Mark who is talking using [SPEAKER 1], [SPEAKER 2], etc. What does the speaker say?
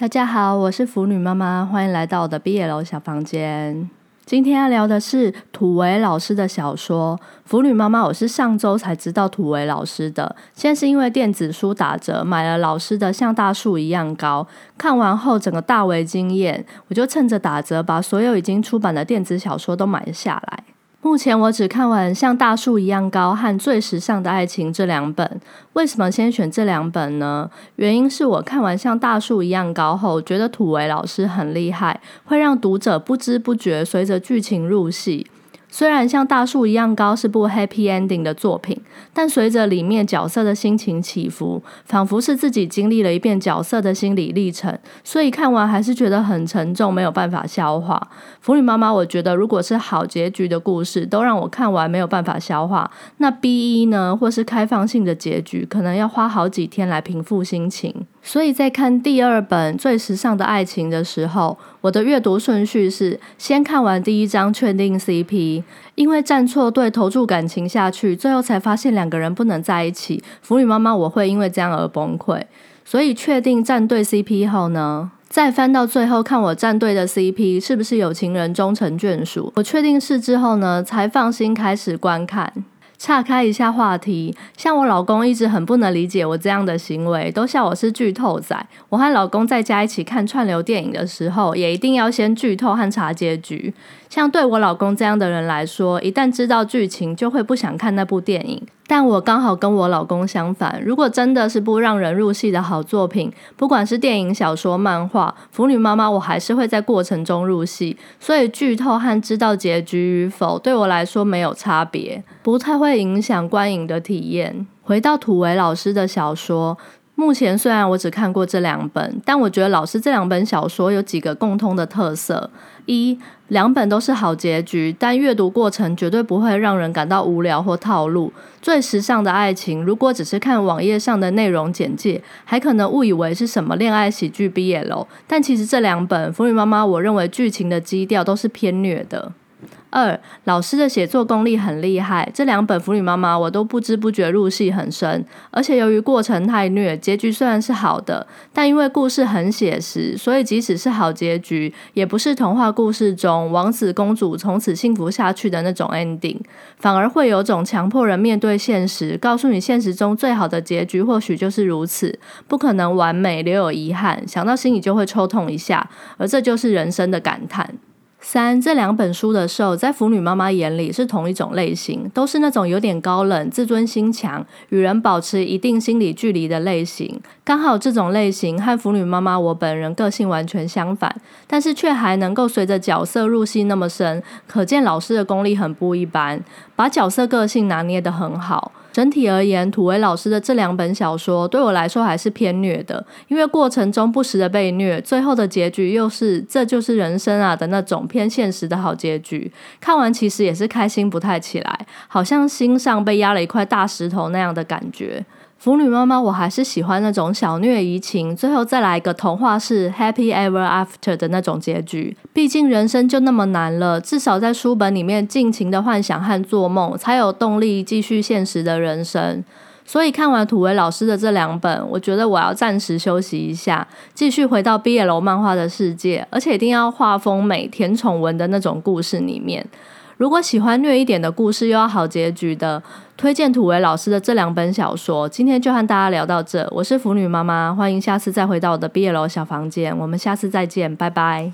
[SPEAKER 1] 大家好，我是腐女妈妈，欢迎来到我的毕业楼小房间。今天要聊的是土维老师的小说《腐女妈妈》。我是上周才知道土维老师的，现在是因为电子书打折，买了老师的《像大树一样高》，看完后整个大为惊艳，我就趁着打折把所有已经出版的电子小说都买了下来。目前我只看完《像大树一样高》和《最时尚的爱情》这两本。为什么先选这两本呢？原因是我看完《像大树一样高》后，觉得土味老师很厉害，会让读者不知不觉随着剧情入戏。虽然像大树一样高是部 happy ending 的作品，但随着里面角色的心情起伏，仿佛是自己经历了一遍角色的心理历程，所以看完还是觉得很沉重，没有办法消化。腐女妈妈，我觉得如果是好结局的故事，都让我看完没有办法消化，那 B 一呢，或是开放性的结局，可能要花好几天来平复心情。所以在看第二本最时尚的爱情的时候，我的阅读顺序是先看完第一章，确定 CP，因为站错队投注感情下去，最后才发现两个人不能在一起。腐女妈妈，我会因为这样而崩溃。所以确定站对 CP 后呢，再翻到最后看我站队的 CP 是不是有情人终成眷属。我确定是之后呢，才放心开始观看。岔开一下话题，像我老公一直很不能理解我这样的行为，都笑我是剧透仔。我和老公在家一起看串流电影的时候，也一定要先剧透和查结局。像对我老公这样的人来说，一旦知道剧情，就会不想看那部电影。但我刚好跟我老公相反，如果真的是部让人入戏的好作品，不管是电影、小说、漫画，腐女妈妈我还是会在过程中入戏。所以剧透和知道结局与否，对我来说没有差别，不太会影响观影的体验。回到土为老师的小说。目前虽然我只看过这两本，但我觉得老师这两本小说有几个共通的特色：一，两本都是好结局，但阅读过程绝对不会让人感到无聊或套路。最时尚的爱情，如果只是看网页上的内容简介，还可能误以为是什么恋爱喜剧 B L，但其实这两本《腐女妈妈》，我认为剧情的基调都是偏虐的。二老师的写作功力很厉害，这两本腐女妈妈我都不知不觉入戏很深，而且由于过程太虐，结局虽然是好的，但因为故事很写实，所以即使是好结局，也不是童话故事中王子公主从此幸福下去的那种 ending，反而会有种强迫人面对现实，告诉你现实中最好的结局或许就是如此，不可能完美，留有遗憾，想到心里就会抽痛一下，而这就是人生的感叹。三这两本书的受，在腐女妈妈眼里是同一种类型，都是那种有点高冷、自尊心强、与人保持一定心理距离的类型。刚好这种类型和腐女妈妈我本人个性完全相反，但是却还能够随着角色入戏那么深，可见老师的功力很不一般，把角色个性拿捏得很好。整体而言，土味老师的这两本小说对我来说还是偏虐的，因为过程中不时的被虐，最后的结局又是这就是人生啊的那种偏现实的好结局。看完其实也是开心不太起来，好像心上被压了一块大石头那样的感觉。腐女妈妈，我还是喜欢那种小虐怡情，最后再来一个童话式 happy ever after 的那种结局。毕竟人生就那么难了，至少在书本里面尽情的幻想和做梦，才有动力继续现实的人生。所以看完土为老师的这两本，我觉得我要暂时休息一下，继续回到 B L 漫画的世界，而且一定要画风美、甜宠文的那种故事里面。如果喜欢虐一点的故事，又要好结局的，推荐土为老师的这两本小说。今天就和大家聊到这，我是腐女妈妈，欢迎下次再回到我的毕业楼小房间，我们下次再见，拜拜。